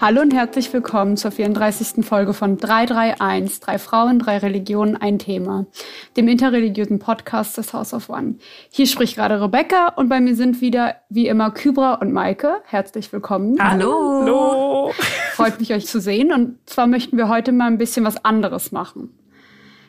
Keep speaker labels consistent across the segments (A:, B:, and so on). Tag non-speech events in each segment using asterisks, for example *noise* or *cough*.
A: Hallo und herzlich willkommen zur 34. Folge von 331, drei Frauen, drei Religionen, ein Thema, dem interreligiösen Podcast des House of One. Hier spricht gerade Rebecca und bei mir sind wieder wie immer Kybra und Maike. Herzlich willkommen.
B: Hallo. Hallo.
A: Freut mich, euch zu sehen und zwar möchten wir heute mal ein bisschen was anderes machen.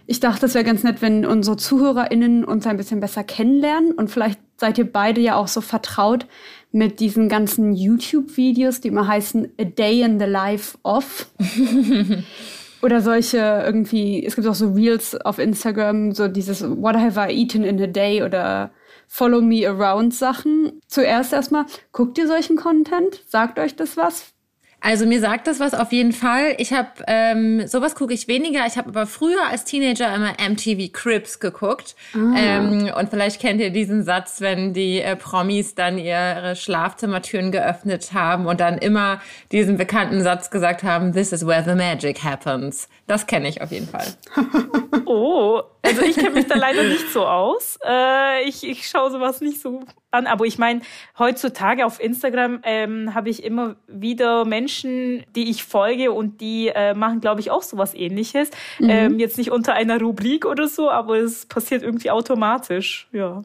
A: Ich dachte, es wäre ganz nett, wenn unsere ZuhörerInnen uns ein bisschen besser kennenlernen und vielleicht seid ihr beide ja auch so vertraut mit diesen ganzen YouTube-Videos, die immer heißen A Day in the Life of. *laughs* Oder solche irgendwie, es gibt auch so Reels auf Instagram, so dieses What have I eaten in a day oder Follow me around Sachen. Zuerst erstmal, guckt ihr solchen Content? Sagt euch das was?
B: Also mir sagt das was auf jeden Fall. Ich habe ähm, sowas gucke ich weniger. Ich habe aber früher als Teenager immer MTV Crips geguckt. Ah. Ähm, und vielleicht kennt ihr diesen Satz, wenn die äh, Promis dann ihre Schlafzimmertüren geöffnet haben und dann immer diesen bekannten Satz gesagt haben: This is where the magic happens. Das kenne ich auf jeden Fall. *laughs*
C: oh, also ich kenne mich da leider nicht so aus. Äh, ich, ich schaue sowas nicht so an. Aber ich meine, heutzutage auf Instagram ähm, habe ich immer wieder Menschen, die ich folge und die äh, machen, glaube ich, auch sowas ähnliches. Mhm. Ähm, jetzt nicht unter einer Rubrik oder so, aber es passiert irgendwie automatisch. Ja.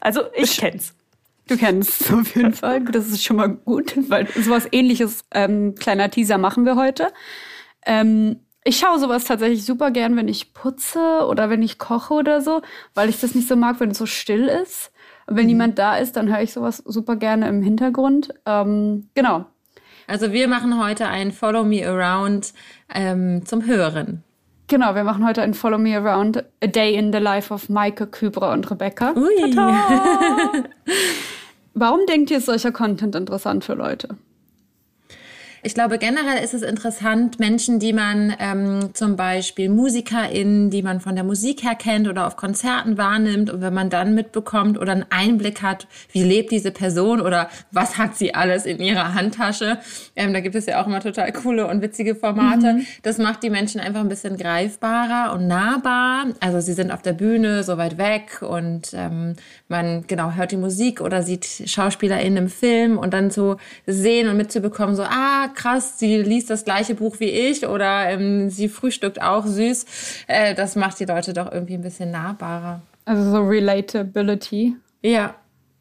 C: Also ich kenn's.
A: Du kennst es auf jeden Fall. Das ist schon mal gut, weil sowas ähnliches, ähm, kleiner Teaser machen wir heute. Ähm, ich schaue sowas tatsächlich super gern, wenn ich putze oder wenn ich koche oder so, weil ich das nicht so mag, wenn es so still ist. Und wenn mhm. niemand da ist, dann höre ich sowas super gerne im Hintergrund. Ähm, genau.
B: Also wir machen heute ein Follow Me Around ähm, zum Hören.
A: Genau, wir machen heute ein Follow Me Around A Day in the Life of Maike, Kybra und Rebecca.
B: Ui. *laughs*
A: Warum denkt ihr, ist solcher Content interessant für Leute?
B: Ich glaube, generell ist es interessant, Menschen, die man ähm, zum Beispiel MusikerInnen, die man von der Musik her kennt oder auf Konzerten wahrnimmt und wenn man dann mitbekommt oder einen Einblick hat, wie lebt diese Person oder was hat sie alles in ihrer Handtasche. Ähm, da gibt es ja auch immer total coole und witzige Formate. Mhm. Das macht die Menschen einfach ein bisschen greifbarer und nahbar. Also sie sind auf der Bühne so weit weg und ähm, man genau hört die Musik oder sieht SchauspielerInnen im Film und dann so sehen und mitzubekommen, so, ah, krass, sie liest das gleiche Buch wie ich oder ähm, sie frühstückt auch süß. Äh, das macht die Leute doch irgendwie ein bisschen nahbarer.
A: Also so Relatability.
B: Ja.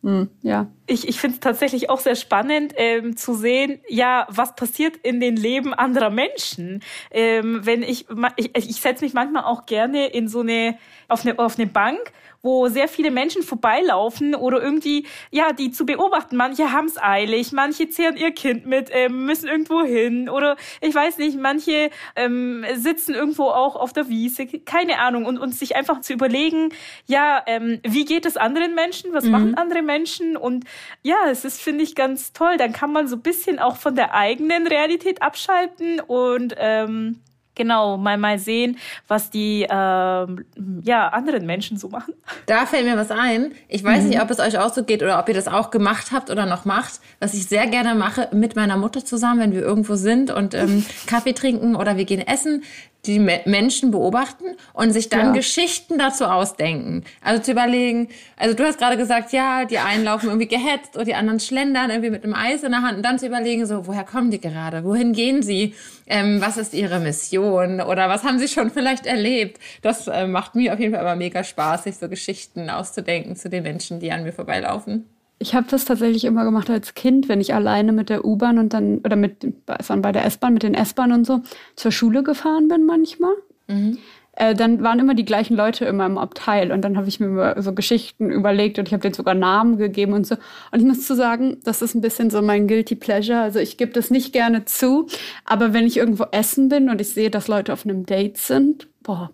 A: Hm, ja.
C: Ich, ich finde es tatsächlich auch sehr spannend ähm, zu sehen, ja, was passiert in den Leben anderer Menschen. Ähm, wenn ich, ich, ich setze mich manchmal auch gerne in so eine, auf eine, auf eine Bank wo sehr viele Menschen vorbeilaufen oder irgendwie, ja, die zu beobachten. Manche haben es eilig, manche zehren ihr Kind mit, ähm, müssen irgendwo hin oder ich weiß nicht, manche ähm, sitzen irgendwo auch auf der Wiese, keine Ahnung. Und, und sich einfach zu überlegen, ja, ähm, wie geht es anderen Menschen, was mhm. machen andere Menschen? Und ja, es ist, finde ich, ganz toll. Dann kann man so ein bisschen auch von der eigenen Realität abschalten und ähm, genau mal mal sehen, was die ähm, ja anderen Menschen so machen.
B: Da fällt mir was ein. Ich weiß mhm. nicht, ob es euch auch so geht oder ob ihr das auch gemacht habt oder noch macht. Was ich sehr gerne mache mit meiner Mutter zusammen, wenn wir irgendwo sind und ähm, *laughs* Kaffee trinken oder wir gehen essen, die Menschen beobachten und sich dann ja. Geschichten dazu ausdenken. Also zu überlegen, also du hast gerade gesagt, ja, die einen laufen irgendwie gehetzt und die anderen schlendern irgendwie mit einem Eis in der Hand und dann zu überlegen, so, woher kommen die gerade? Wohin gehen sie? Ähm, was ist ihre Mission? Oder was haben sie schon vielleicht erlebt? Das äh, macht mir auf jeden Fall immer mega Spaß, sich so Geschichten auszudenken zu den Menschen, die an mir vorbeilaufen.
A: Ich habe das tatsächlich immer gemacht als Kind, wenn ich alleine mit der U-Bahn und dann, oder mit, dann bei der S-Bahn, mit den S-Bahn und so, zur Schule gefahren bin manchmal. Mhm. Äh, dann waren immer die gleichen Leute immer im Abteil und dann habe ich mir so Geschichten überlegt und ich habe denen sogar Namen gegeben und so. Und ich muss zu sagen, das ist ein bisschen so mein guilty pleasure. Also ich gebe das nicht gerne zu, aber wenn ich irgendwo essen bin und ich sehe, dass Leute auf einem Date sind, boah,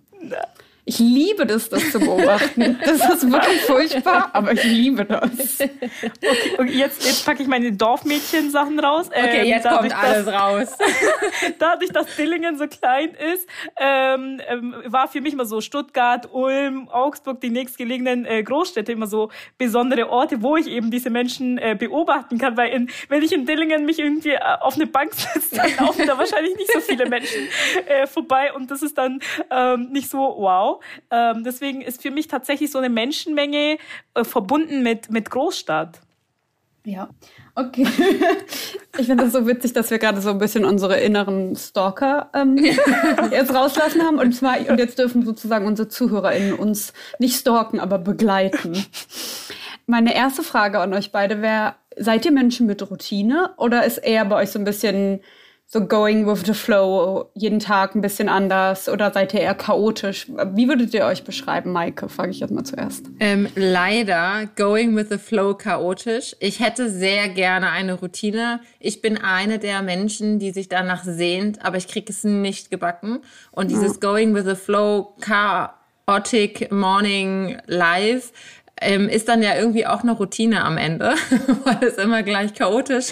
A: ich liebe das, das zu beobachten. Das ist wirklich furchtbar, aber ich liebe das.
C: Okay, und jetzt, jetzt packe ich meine Dorfmädchen-Sachen raus.
B: Okay, ähm, jetzt kommt alles dass, raus. *laughs*
C: dadurch, dass Dillingen so klein ist, ähm, ähm, war für mich immer so Stuttgart, Ulm, Augsburg, die nächstgelegenen äh, Großstädte immer so besondere Orte, wo ich eben diese Menschen äh, beobachten kann. Weil in, wenn ich in Dillingen mich irgendwie äh, auf eine Bank *laughs* setze, dann laufen da wahrscheinlich nicht so viele Menschen äh, vorbei und das ist dann ähm, nicht so wow. Ähm, deswegen ist für mich tatsächlich so eine Menschenmenge äh, verbunden mit, mit Großstadt.
A: Ja, okay. *laughs* Ich finde das so witzig, dass wir gerade so ein bisschen unsere inneren Stalker ähm, *laughs* jetzt rauslassen haben. Und zwar, und jetzt dürfen sozusagen unsere ZuhörerInnen uns nicht stalken, aber begleiten. Meine erste Frage an euch beide wäre, seid ihr Menschen mit Routine oder ist eher bei euch so ein bisschen so going with the flow, jeden Tag ein bisschen anders oder seid ihr eher chaotisch? Wie würdet ihr euch beschreiben, Maike? Frage ich jetzt mal zuerst.
B: Ähm, leider going with the flow chaotisch. Ich hätte sehr gerne eine Routine. Ich bin eine der Menschen, die sich danach sehnt, aber ich kriege es nicht gebacken. Und dieses ja. going with the flow chaotic morning life ähm, ist dann ja irgendwie auch eine Routine am Ende, *laughs* weil es immer gleich chaotisch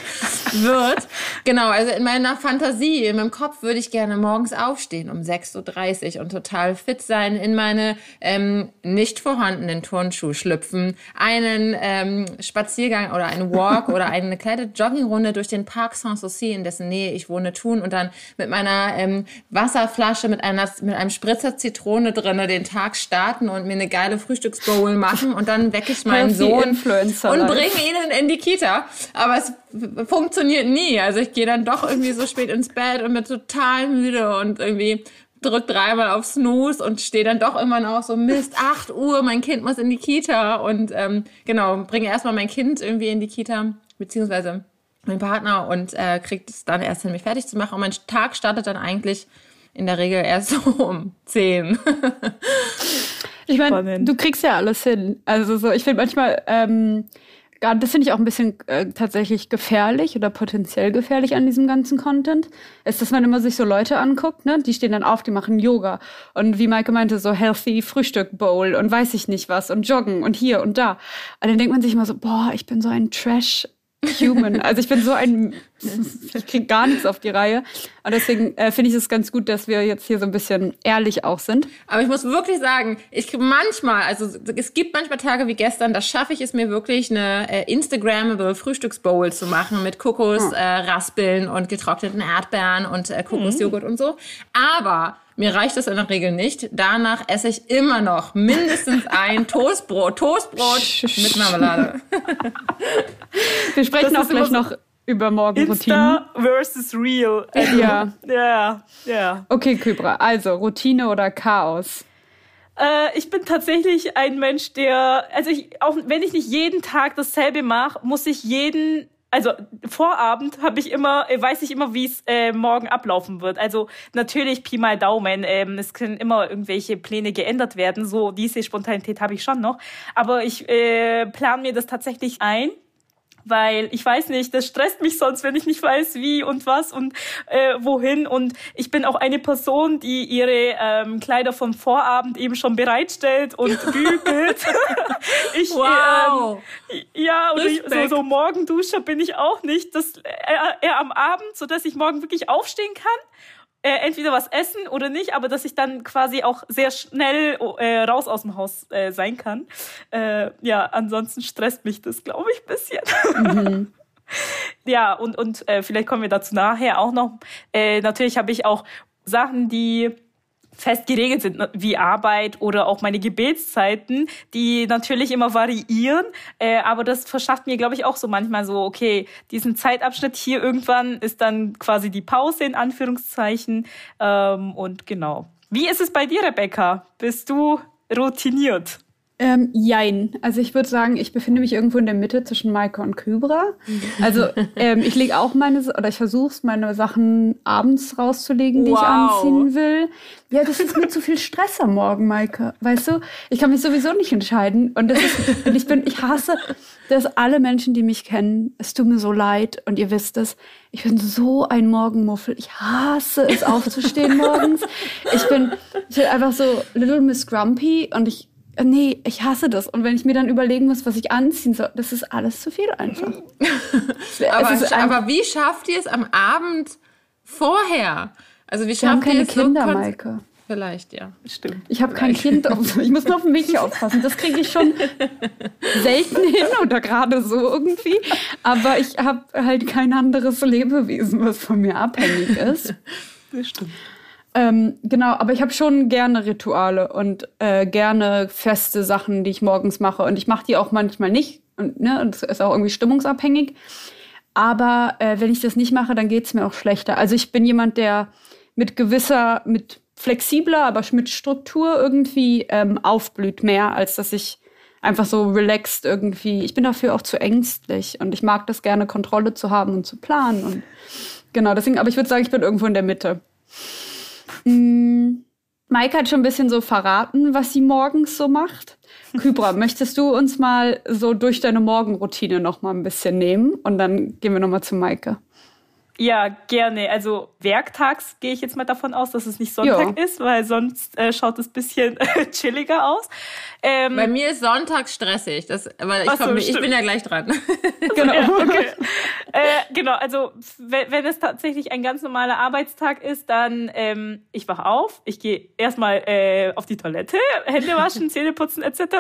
B: wird. Genau, also in meiner Fantasie, in meinem Kopf würde ich gerne morgens aufstehen um 6.30 Uhr und total fit sein, in meine ähm, nicht vorhandenen Turnschuhe schlüpfen, einen ähm, Spaziergang oder einen Walk oder eine kleine Joggingrunde durch den Park Sanssouci, in dessen Nähe ich wohne, tun und dann mit meiner ähm, Wasserflasche mit, einer, mit einem Spritzer Zitrone drinne den Tag starten und mir eine geile Frühstücksbowl machen und dann wecke ich meinen Sohn und bringe ihn in die Kita. Aber es funktioniert nie. Also ich gehe dann doch irgendwie so spät ins Bett und bin total müde und irgendwie drück dreimal auf Snooze und stehe dann doch irgendwann auch so, Mist, 8 Uhr, mein Kind muss in die Kita und ähm, genau, bringe erstmal mein Kind irgendwie in die Kita, beziehungsweise mein Partner und äh, kriegt es dann erst hin, mich fertig zu machen. Und mein Tag startet dann eigentlich in der Regel erst *laughs* so um 10.
A: Ich meine, du kriegst ja alles hin. Also so, ich finde manchmal, ähm, das finde ich auch ein bisschen äh, tatsächlich gefährlich oder potenziell gefährlich an diesem ganzen Content, ist, dass man immer sich so Leute anguckt, ne? Die stehen dann auf, die machen Yoga und wie Maike meinte, so healthy Frühstück Bowl und weiß ich nicht was und joggen und hier und da. Und dann denkt man sich immer so, boah, ich bin so ein Trash human. Also ich bin so ein, *laughs* ich kriege gar nichts auf die Reihe. Und deswegen äh, finde ich es ganz gut, dass wir jetzt hier so ein bisschen ehrlich auch sind.
B: Aber ich muss wirklich sagen, ich manchmal, also es gibt manchmal Tage wie gestern, da schaffe ich es mir wirklich eine äh, Instagrammable Frühstücksbowl zu machen mit Kokosraspeln hm. äh, und getrockneten Erdbeeren und äh, Kokosjoghurt mhm. und so. Aber mir reicht das in der Regel nicht. Danach esse ich immer noch mindestens ein Toastbrot. Toastbrot mit Marmelade. *laughs*
A: Wir sprechen auch gleich noch über Morgenroutinen.
C: Insta versus Real.
A: Ja.
C: Ja, ja.
A: Okay, Kybra. Also, Routine oder Chaos?
C: Äh, ich bin tatsächlich ein Mensch, der, also ich, auch wenn ich nicht jeden Tag dasselbe mache, muss ich jeden also Vorabend habe ich immer, äh, weiß ich immer, wie es äh, morgen ablaufen wird. Also natürlich Pi mal Daumen. Ähm, es können immer irgendwelche Pläne geändert werden. So diese Spontanität habe ich schon noch. Aber ich äh, plane mir das tatsächlich ein weil ich weiß nicht, das stresst mich sonst, wenn ich nicht weiß, wie und was und äh, wohin. Und ich bin auch eine Person, die ihre ähm, Kleider vom Vorabend eben schon bereitstellt und *laughs* bügelt. *laughs* ich,
B: wow.
C: Ähm, ja, oder ich, so, so Morgenduscher bin ich auch nicht. Das eher, eher am Abend, so dass ich morgen wirklich aufstehen kann äh, entweder was essen oder nicht, aber dass ich dann quasi auch sehr schnell äh, raus aus dem Haus äh, sein kann. Äh, ja, ansonsten stresst mich das, glaube ich, ein bisschen. Mhm. *laughs* ja, und, und äh, vielleicht kommen wir dazu nachher auch noch. Äh, natürlich habe ich auch Sachen, die fest geregelt sind, wie Arbeit oder auch meine Gebetszeiten, die natürlich immer variieren. Äh, aber das verschafft mir, glaube ich, auch so manchmal so, okay, diesen Zeitabschnitt hier irgendwann ist dann quasi die Pause in Anführungszeichen. Ähm, und genau. Wie ist es bei dir, Rebecca? Bist du routiniert?
A: Ähm, jein. Also ich würde sagen, ich befinde mich irgendwo in der Mitte zwischen Maike und Kybra. Also *laughs* ähm, ich lege auch meine, oder ich versuche meine Sachen abends rauszulegen, die wow. ich anziehen will. Ja, das ist mir zu viel Stress am Morgen, Maike. Weißt du, ich kann mich sowieso nicht entscheiden. Und, das ist, und ich bin, ich hasse, dass alle Menschen, die mich kennen, es tut mir so leid und ihr wisst es, ich bin so ein Morgenmuffel. Ich hasse es aufzustehen morgens. Ich bin, ich bin einfach so Little Miss Grumpy und ich nee, ich hasse das. Und wenn ich mir dann überlegen muss, was ich anziehen soll, das ist alles zu viel einfach. *laughs*
B: aber, ein aber, wie schafft ihr es am Abend vorher? Also wie schafft
A: ihr
B: es
A: Kinder, so Maike.
B: Vielleicht, ja. Stimmt.
A: Ich habe kein Kind. *laughs* ich muss nur auf mich aufpassen. Das kriege ich schon *laughs* selten hin oder gerade so irgendwie. Aber ich habe halt kein anderes Lebewesen, was von mir abhängig ist.
C: Das stimmt.
A: Ähm, genau, aber ich habe schon gerne Rituale und äh, gerne feste Sachen, die ich morgens mache. Und ich mache die auch manchmal nicht und ne, das ist auch irgendwie stimmungsabhängig. Aber äh, wenn ich das nicht mache, dann geht es mir auch schlechter. Also ich bin jemand, der mit gewisser, mit flexibler, aber mit Struktur irgendwie ähm, aufblüht mehr, als dass ich einfach so relaxed irgendwie. Ich bin dafür auch zu ängstlich und ich mag das gerne, Kontrolle zu haben und zu planen. Und genau, deswegen, aber ich würde sagen, ich bin irgendwo in der Mitte. Maike hat schon ein bisschen so verraten, was sie morgens so macht. Kybra, *laughs* möchtest du uns mal so durch deine Morgenroutine noch mal ein bisschen nehmen und dann gehen wir noch mal zu Maike.
C: Ja, gerne. Also werktags gehe ich jetzt mal davon aus, dass es nicht Sonntag jo. ist, weil sonst äh, schaut es bisschen *laughs* chilliger aus.
B: Ähm, Bei mir ist Sonntag stressig, das, weil ich, komm, so, ich bin ja gleich dran. *laughs*
C: genau. Ja, okay. äh, genau, also wenn, wenn es tatsächlich ein ganz normaler Arbeitstag ist, dann ähm, ich wach auf, ich gehe erstmal äh, auf die Toilette, *laughs* Hände waschen, Zähne putzen etc.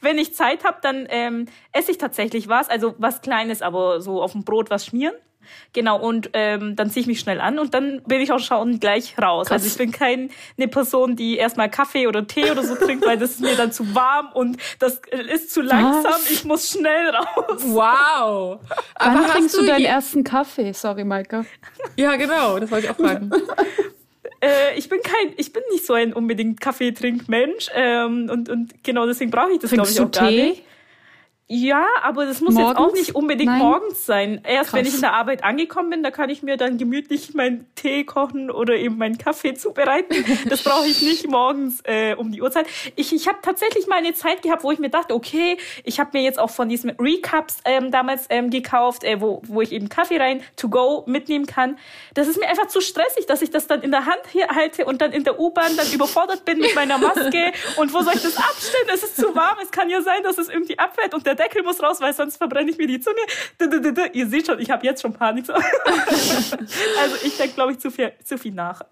C: wenn ich Zeit habe, dann ähm, esse ich tatsächlich was, also was Kleines, aber so auf dem Brot was schmieren. Genau, und ähm, dann ziehe ich mich schnell an und dann bin ich auch schon gleich raus. Krass. Also ich bin keine Person, die erstmal Kaffee oder Tee oder so trinkt, weil das ist mir dann zu warm und das ist zu langsam. Was? Ich muss schnell raus.
B: Wow. *laughs*
A: Aber Wann trinkst du deinen ersten Kaffee? Sorry, Maike.
B: Ja, genau, das wollte ich auch fragen. *laughs*
C: Äh, ich bin kein, ich bin nicht so ein unbedingt Kaffeetrinkmensch ähm, und und genau deswegen brauche ich das glaube ich auch Tee? gar nicht. Ja, aber das muss morgens? jetzt auch nicht unbedingt Nein. morgens sein. Erst Krass. wenn ich in der Arbeit angekommen bin, da kann ich mir dann gemütlich meinen Tee kochen oder eben meinen Kaffee *laughs* zubereiten. Das brauche ich nicht morgens äh, um die Uhrzeit. Ich, ich habe tatsächlich mal eine Zeit gehabt, wo ich mir dachte, okay, ich habe mir jetzt auch von diesen Recaps ähm, damals ähm, gekauft, äh, wo, wo ich eben Kaffee rein to go mitnehmen kann. Das ist mir einfach zu stressig, dass ich das dann in der Hand hier halte und dann in der U-Bahn dann überfordert bin mit meiner Maske. *laughs* und wo soll ich das abstellen? Es ist zu warm. Es kann ja sein, dass es irgendwie abfällt und der Deckel muss raus, weil sonst verbrenne ich mir die Zunge. Ihr seht schon, ich habe jetzt schon Panik. *laughs* also ich denke, glaube ich, zu viel, zu viel nach.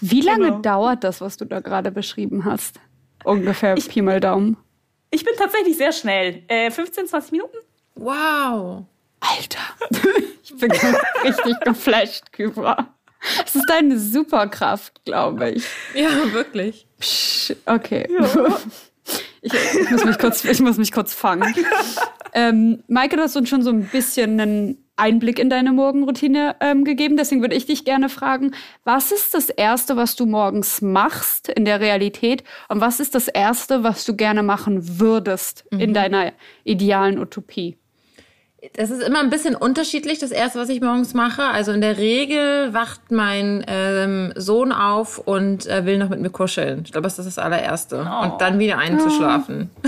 A: Wie lange genau. dauert das, was du da gerade beschrieben hast? Ungefähr ich, Pi mal Daumen.
C: Ich bin tatsächlich sehr schnell. Äh, 15, 20 Minuten.
B: Wow.
A: Alter. *laughs* ich bin richtig geflasht, Kybra. Es ist deine Superkraft, glaube ich.
B: Ja, wirklich.
A: Psch, okay. Ja. Ich, ich, muss mich kurz, ich muss mich kurz fangen. ähm, Maike, du hast uns schon so ein bisschen einen Einblick in deine Morgenroutine ähm, gegeben. Deswegen würde ich dich gerne fragen, was ist das Erste, was du morgens machst in der Realität? Und was ist das Erste, was du gerne machen würdest mhm. in deiner idealen Utopie?
B: Das ist immer ein bisschen unterschiedlich, das erste, was ich morgens mache. Also in der Regel wacht mein ähm, Sohn auf und äh, will noch mit mir kuscheln. Ich glaube, das ist das allererste. Oh. Und dann wieder einzuschlafen. *laughs*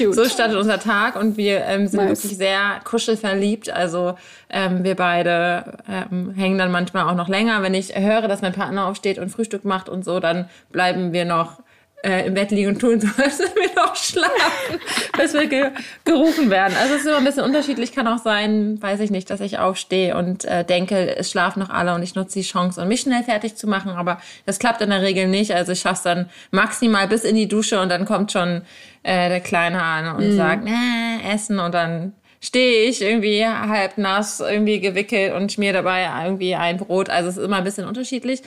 B: Oh. so startet unser Tag und wir ähm, sind nice. wirklich sehr kuschelverliebt. Also ähm, wir beide ähm, hängen dann manchmal auch noch länger. Wenn ich höre, dass mein Partner aufsteht und Frühstück macht und so, dann bleiben wir noch äh, im Bett liegen und tun, so *laughs* als wir noch schlafen, bis wir ge gerufen werden. Also es ist immer ein bisschen unterschiedlich. Kann auch sein, weiß ich nicht, dass ich aufstehe und äh, denke, es schlafen noch alle und ich nutze die Chance, um mich schnell fertig zu machen. Aber das klappt in der Regel nicht. Also ich schaffe es dann maximal bis in die Dusche und dann kommt schon äh, der Kleine an und mm. sagt, nee, essen und dann stehe ich irgendwie halb nass, irgendwie gewickelt und schmier dabei irgendwie ein Brot. Also es ist immer ein bisschen unterschiedlich.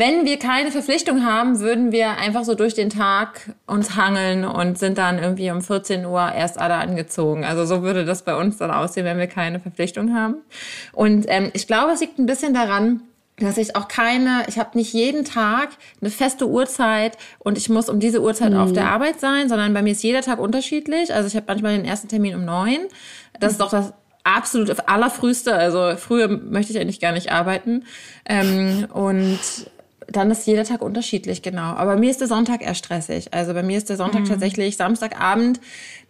B: Wenn wir keine Verpflichtung haben, würden wir einfach so durch den Tag uns hangeln und sind dann irgendwie um 14 Uhr erst alle angezogen. Also so würde das bei uns dann aussehen, wenn wir keine Verpflichtung haben. Und ähm, ich glaube, es liegt ein bisschen daran, dass ich auch keine, ich habe nicht jeden Tag eine feste Uhrzeit und ich muss um diese Uhrzeit mhm. auf der Arbeit sein, sondern bei mir ist jeder Tag unterschiedlich. Also ich habe manchmal den ersten Termin um neun. Das ist doch das absolut allerfrühste. Also früher möchte ich eigentlich gar nicht arbeiten. Ähm, und dann ist jeder Tag unterschiedlich, genau. Aber mir ist der Sonntag eher stressig. Also bei mir ist der Sonntag mhm. tatsächlich Samstagabend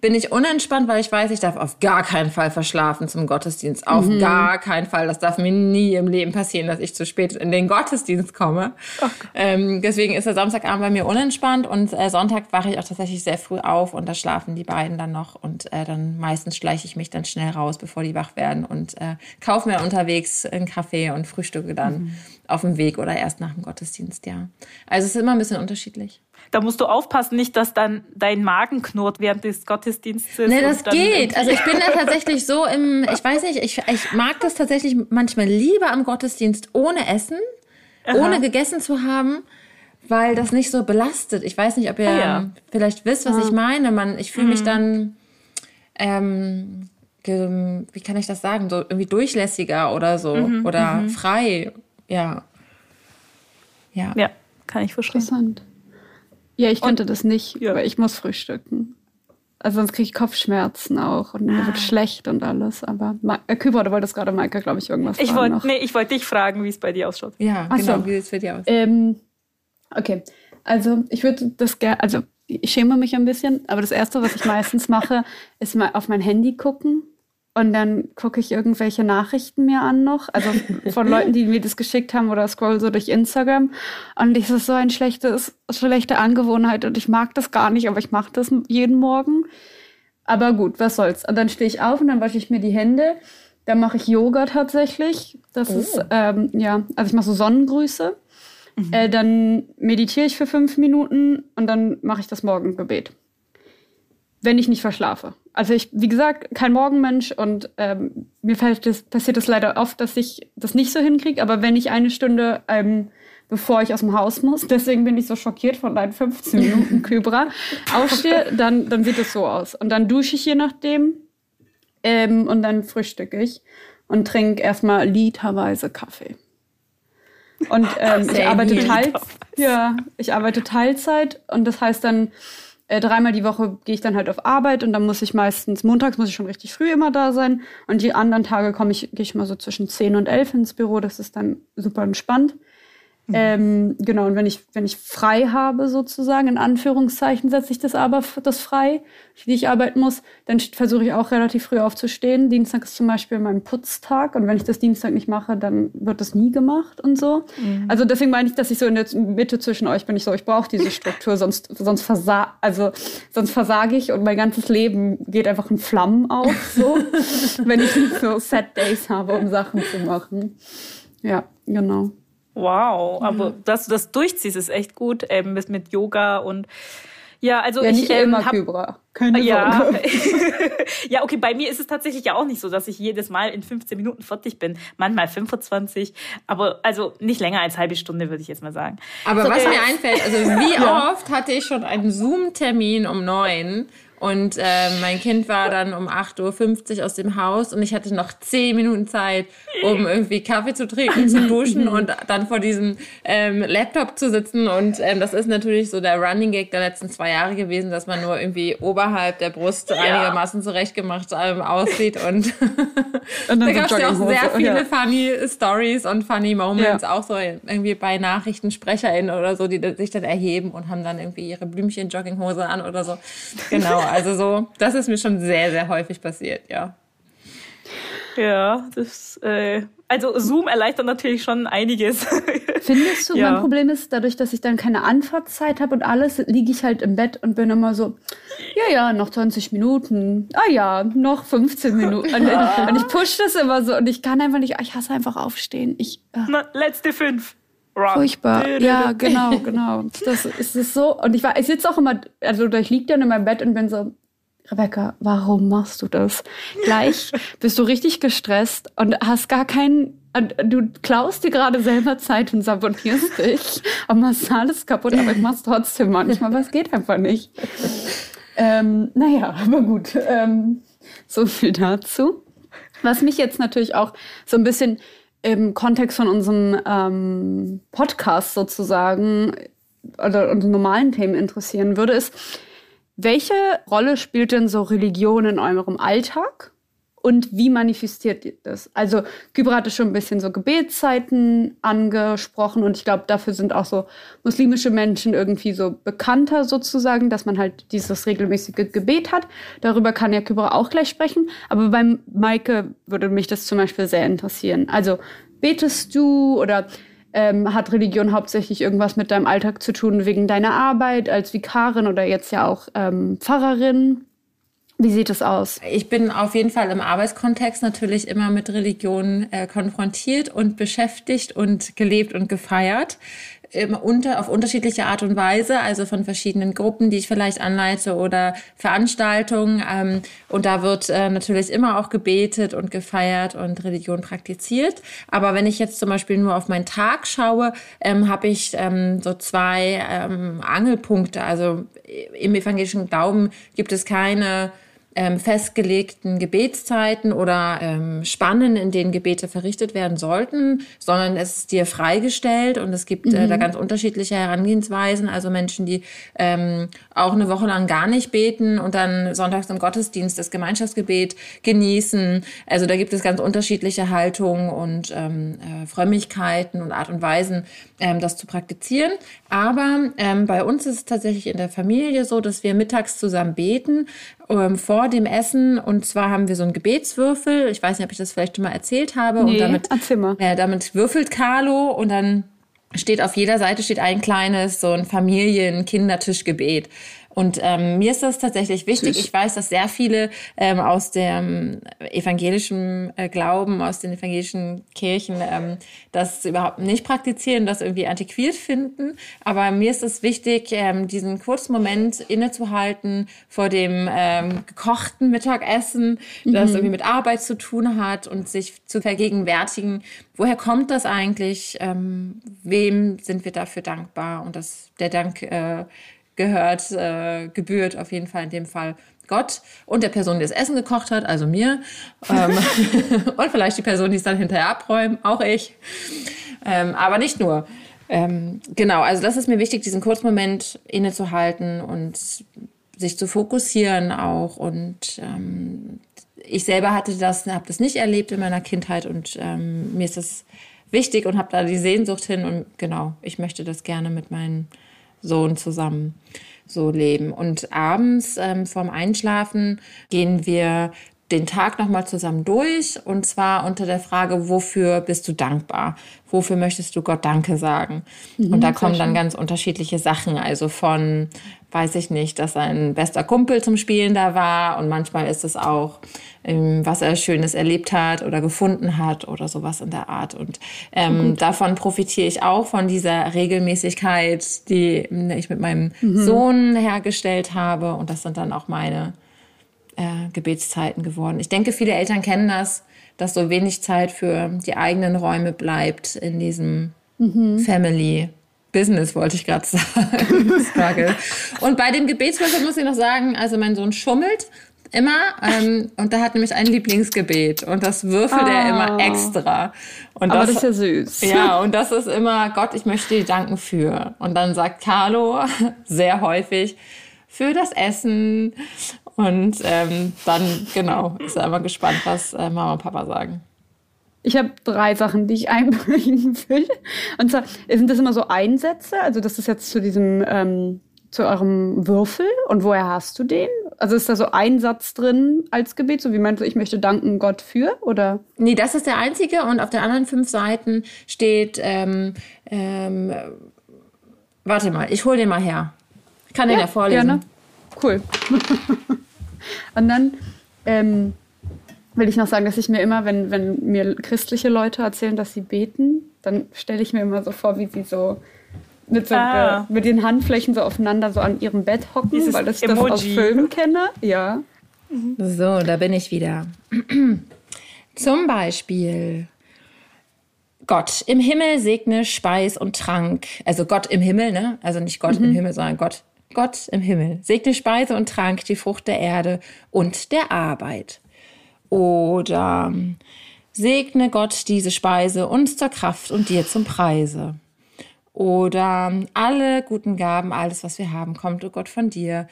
B: bin ich unentspannt, weil ich weiß, ich darf auf gar keinen Fall verschlafen zum Gottesdienst. Auf mhm. gar keinen Fall. Das darf mir nie im Leben passieren, dass ich zu spät in den Gottesdienst komme. Oh ähm, deswegen ist der Samstagabend bei mir unentspannt und äh, Sonntag wache ich auch tatsächlich sehr früh auf und da schlafen die beiden dann noch und äh, dann meistens schleiche ich mich dann schnell raus, bevor die wach werden und äh, kaufe mir unterwegs einen Kaffee und frühstücke dann mhm. Auf dem Weg oder erst nach dem Gottesdienst, ja. Also es ist immer ein bisschen unterschiedlich.
C: Da musst du aufpassen, nicht, dass dann dein Magen knurrt während des Gottesdienstes.
B: Nee, das geht. Also ich bin da *laughs* tatsächlich so im, ich weiß nicht, ich, ich mag das tatsächlich manchmal lieber am Gottesdienst ohne Essen, Aha. ohne gegessen zu haben, weil das nicht so belastet. Ich weiß nicht, ob ihr ah, ja. vielleicht wisst, was ah. ich meine. Man, ich fühle mich mhm. dann ähm, wie kann ich das sagen, so irgendwie durchlässiger oder so mhm, oder mhm. frei. Ja.
C: Ja. Ja, kann ich verstehen. Interessant.
A: Ja, ich könnte Und, das nicht, ja. weil ich muss frühstücken. Also sonst kriege ich Kopfschmerzen auch und mir ah. wird schlecht und alles. Aber äh, Kübra, du wolltest gerade Maike, glaube ich, irgendwas
C: ich fragen. Wollt, nee, ich wollte dich fragen, wie es bei dir ausschaut.
B: Ja, Ach genau, so. wie es bei dir aussieht.
A: Ähm, okay, also ich würde das gerne, also ich schäme mich ein bisschen, aber das Erste, was ich meistens mache, ist mal auf mein Handy gucken und dann gucke ich irgendwelche Nachrichten mir an noch, also *laughs* von Leuten, die mir das geschickt haben oder scroll so durch Instagram. Und das ist so eine schlechte, schlechte Angewohnheit und ich mag das gar nicht, aber ich mache das jeden Morgen. Aber gut, was soll's. Und dann stehe ich auf und dann wasche ich mir die Hände. Dann mache ich Yoga tatsächlich. Das oh. ist, ähm, ja, also ich mache so Sonnengrüße. Mhm. Äh, dann meditiere ich für fünf Minuten und dann mache ich das Morgengebet. Wenn ich nicht verschlafe also ich, wie gesagt, kein Morgenmensch und ähm, mir fällt das, passiert das leider oft, dass ich das nicht so hinkriege, aber wenn ich eine Stunde, ähm, bevor ich aus dem Haus muss, *laughs* deswegen bin ich so schockiert von deinen 15 *laughs* Minuten Kybra, aufstehe, dann, dann sieht es so aus. Und dann dusche ich je nachdem ähm, und dann frühstücke ich und trinke erstmal literweise Kaffee. Und *laughs* ähm, ich arbeite Teil, ja, ich arbeite Teilzeit und das heißt dann, äh, dreimal die Woche gehe ich dann halt auf Arbeit und dann muss ich meistens, montags muss ich schon richtig früh immer da sein und die anderen Tage komme ich, gehe ich mal so zwischen 10 und 11 ins Büro, das ist dann super entspannt. Mhm. Ähm, genau, und wenn ich, wenn ich frei habe, sozusagen, in Anführungszeichen, setze ich das aber das frei, die ich arbeiten muss, dann versuche ich auch relativ früh aufzustehen. Dienstag ist zum Beispiel mein Putztag und wenn ich das Dienstag nicht mache, dann wird das nie gemacht und so. Mhm. Also deswegen meine ich, dass ich so in der Mitte zwischen euch bin. Ich so, ich brauche diese *laughs* Struktur, sonst, sonst, versa also, sonst versage ich und mein ganzes Leben geht einfach in Flammen auf, so, *laughs* wenn ich nicht so Set Days habe, um Sachen zu machen. Ja, genau.
C: Wow, aber mhm. dass du das durchziehst, ist echt gut ähm, mit, mit Yoga und ja, also
A: ja,
C: ich
A: nicht ähm, immer hab, Kybra. Keine
C: ja. *laughs* ja, okay, bei mir ist es tatsächlich ja auch nicht so, dass ich jedes Mal in 15 Minuten fertig bin. Manchmal 25, aber also nicht länger als halbe Stunde, würde ich jetzt mal sagen.
B: Aber so, was äh, mir einfällt, also *laughs* wie ja. oft hatte ich schon einen Zoom-Termin um neun und äh, mein Kind war dann um 8.50 Uhr aus dem Haus und ich hatte noch 10 Minuten Zeit, um irgendwie Kaffee zu trinken, zu duschen und dann vor diesem ähm, Laptop zu sitzen. Und ähm, das ist natürlich so der Running Gag der letzten zwei Jahre gewesen, dass man nur irgendwie oberhalb der Brust ja. einigermaßen zurechtgemacht ähm, aussieht. Und, *laughs* und da gab es ja auch sehr viele ja. funny Stories und funny Moments, ja. auch so irgendwie bei NachrichtensprecherInnen oder so, die sich dann erheben und haben dann irgendwie ihre Blümchen-Jogginghose an oder so. Genau. Also so, das ist mir schon sehr, sehr häufig passiert, ja.
C: Ja, das, äh, also Zoom erleichtert natürlich schon einiges. *laughs*
A: Findest du, ja. mein Problem ist, dadurch, dass ich dann keine Anfahrtszeit habe und alles, liege ich halt im Bett und bin immer so, ja, ja, noch 20 Minuten, ah ja, noch 15 Minuten. Und, und ich push das immer so und ich kann einfach nicht, ich hasse einfach aufstehen. Ich,
C: äh. Na, letzte fünf.
A: Furchtbar. Ja, genau, genau. Das ist es so. Und ich war, ich sitze auch immer, also ich liege dann in meinem Bett und bin so, Rebecca, warum machst du das? Gleich bist du richtig gestresst und hast gar keinen, du klaust dir gerade selber Zeit und sabotierst dich und machst alles kaputt, aber ich mach's trotzdem manchmal, aber es geht einfach nicht. Ähm, naja, aber gut. Ähm, so viel dazu. Was mich jetzt natürlich auch so ein bisschen im Kontext von unserem ähm, Podcast sozusagen oder unseren normalen Themen interessieren würde, ist, welche Rolle spielt denn so Religion in eurem Alltag? Und wie manifestiert ihr das? Also Kübra hatte schon ein bisschen so Gebetszeiten angesprochen und ich glaube, dafür sind auch so muslimische Menschen irgendwie so bekannter sozusagen, dass man halt dieses regelmäßige Gebet hat. Darüber kann ja Kübra auch gleich sprechen. Aber beim Maike würde mich das zum Beispiel sehr interessieren. Also betest du oder ähm, hat Religion hauptsächlich irgendwas mit deinem Alltag zu tun wegen deiner Arbeit als Vikarin oder jetzt ja auch ähm, Pfarrerin? Wie sieht es aus?
B: Ich bin auf jeden Fall im Arbeitskontext natürlich immer mit Religion äh, konfrontiert und beschäftigt und gelebt und gefeiert unter, auf unterschiedliche Art und Weise, also von verschiedenen Gruppen, die ich vielleicht anleite oder Veranstaltungen. Ähm, und da wird äh, natürlich immer auch gebetet und gefeiert und Religion praktiziert. Aber wenn ich jetzt zum Beispiel nur auf meinen Tag schaue, ähm, habe ich ähm, so zwei ähm, Angelpunkte. Also im evangelischen Glauben gibt es keine ähm, festgelegten Gebetszeiten oder ähm, Spannen, in denen Gebete verrichtet werden sollten, sondern es ist dir freigestellt und es gibt äh, da mhm. ganz unterschiedliche Herangehensweisen. Also Menschen, die ähm, auch eine Woche lang gar nicht beten und dann sonntags im Gottesdienst das Gemeinschaftsgebet genießen. Also da gibt es ganz unterschiedliche Haltungen und ähm, äh, Frömmigkeiten und Art und Weisen, ähm, das zu praktizieren. Aber ähm, bei uns ist es tatsächlich in der Familie so, dass wir mittags zusammen beten ähm, vor dem Essen. Und zwar haben wir so einen Gebetswürfel. Ich weiß nicht, ob ich das vielleicht schon mal erzählt habe.
A: Nee,
B: und damit. Äh, damit würfelt Carlo und dann steht auf jeder Seite steht ein kleines so ein Familien-Kindertischgebet. Und ähm, mir ist das tatsächlich wichtig. Ich weiß, dass sehr viele ähm, aus dem evangelischen äh, Glauben, aus den evangelischen Kirchen ähm, das überhaupt nicht praktizieren, das irgendwie antiquiert finden. Aber mir ist es wichtig, ähm, diesen kurzen Moment innezuhalten vor dem ähm, gekochten Mittagessen, mhm. das irgendwie mit Arbeit zu tun hat und sich zu vergegenwärtigen, woher kommt das eigentlich? Ähm, wem sind wir dafür dankbar? Und das, der Dank äh, gehört, äh, gebührt auf jeden Fall in dem Fall Gott und der Person, die das Essen gekocht hat, also mir. Ähm, *laughs* *laughs* und vielleicht die Person, die es dann hinterher abräumt, auch ich. Ähm, aber nicht nur. Ähm, genau, also das ist mir wichtig, diesen Kurzmoment innezuhalten und sich zu fokussieren auch. Und ähm, ich selber hatte das, habe das nicht erlebt in meiner Kindheit und ähm, mir ist das wichtig und habe da die Sehnsucht hin und genau, ich möchte das gerne mit meinen Sohn zusammen so leben. Und abends ähm, vorm Einschlafen gehen wir den Tag nochmal zusammen durch und zwar unter der Frage, wofür bist du dankbar? Wofür möchtest du Gott Danke sagen? Mhm, und da kommen dann ganz unterschiedliche Sachen, also von, weiß ich nicht, dass ein bester Kumpel zum Spielen da war und manchmal ist es auch, ähm, was er Schönes erlebt hat oder gefunden hat oder sowas in der Art. Und ähm, davon profitiere ich auch von dieser Regelmäßigkeit, die ich mit meinem mhm. Sohn hergestellt habe. Und das sind dann auch meine äh, Gebetszeiten geworden. Ich denke, viele Eltern kennen das, dass so wenig Zeit für die eigenen Räume bleibt in diesem mhm. Family. Business wollte ich gerade sagen. *laughs* und bei dem Gebetswürfel muss ich noch sagen, also mein Sohn schummelt immer. Ähm, und da hat nämlich ein Lieblingsgebet. Und das würfelt ah. er immer extra. Und
A: Aber das, das ist ja süß. *laughs*
B: Ja, und das ist immer, Gott, ich möchte dir danken für. Und dann sagt Carlo *laughs* sehr häufig, für das Essen. Und ähm, dann, genau, ist er immer gespannt, was äh, Mama und Papa sagen.
A: Ich habe drei Sachen, die ich *laughs* einbringen will. Und zwar sind das immer so Einsätze. Also das ist jetzt zu diesem ähm, zu eurem Würfel und woher hast du den? Also ist da so ein Satz drin als Gebet, so wie meinst du, ich möchte danken Gott für, oder?
B: Nee, das ist der einzige und auf den anderen fünf Seiten steht, ähm, ähm, warte mal, ich hole den mal her. Ich kann ja, den ja vorlesen. Gerne.
A: Cool. *laughs* und dann ähm, will ich noch sagen, dass ich mir immer, wenn, wenn mir christliche Leute erzählen, dass sie beten, dann stelle ich mir immer so vor, wie sie so mit, so, ah. äh, mit den Handflächen so aufeinander so an ihrem Bett hocken, Dieses weil ich Emoji. das aus Filmen kenne. Ja.
B: So, da bin ich wieder. *clears throat* Zum Beispiel. Gott im Himmel segne Speis und Trank. Also Gott im Himmel, ne? Also nicht Gott mhm. im Himmel, sondern Gott. Gott im Himmel segne Speise und Trank, die Frucht der Erde und der Arbeit. Oder segne Gott diese Speise uns zur Kraft und dir zum Preise. Oder alle guten Gaben, alles, was wir haben, kommt, oh Gott, von dir.